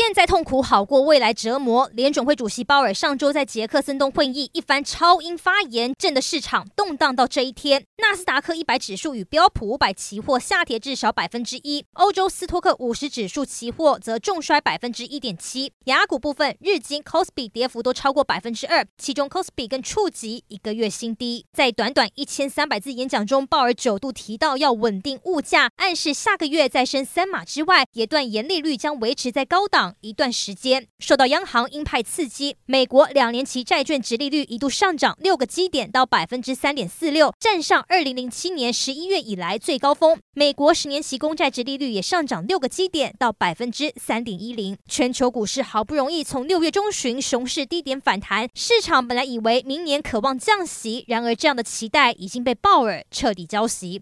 现在痛苦好过未来折磨。联准会主席鲍尔上周在杰克森洞会议一番超英发言，震得市场动荡到这一天。纳斯达克一百指数与标普五百期货下跌至少百分之一，欧洲斯托克五十指数期货则重摔百分之一点七。亚股部分，日经、cospi 跌幅都超过百分之二，其中 cospi 更触及一个月新低。在短短一千三百字演讲中，鲍尔九度提到要稳定物价，暗示下个月再升三码之外，也断言利率将维持在高档。一段时间，受到央行鹰派刺激，美国两年期债券殖利率一度上涨六个基点到百分之三点四六，站上二零零七年十一月以来最高峰。美国十年期公债殖利率也上涨六个基点到百分之三点一零。全球股市好不容易从六月中旬熊市低点反弹，市场本来以为明年可望降息，然而这样的期待已经被鲍尔彻底浇熄。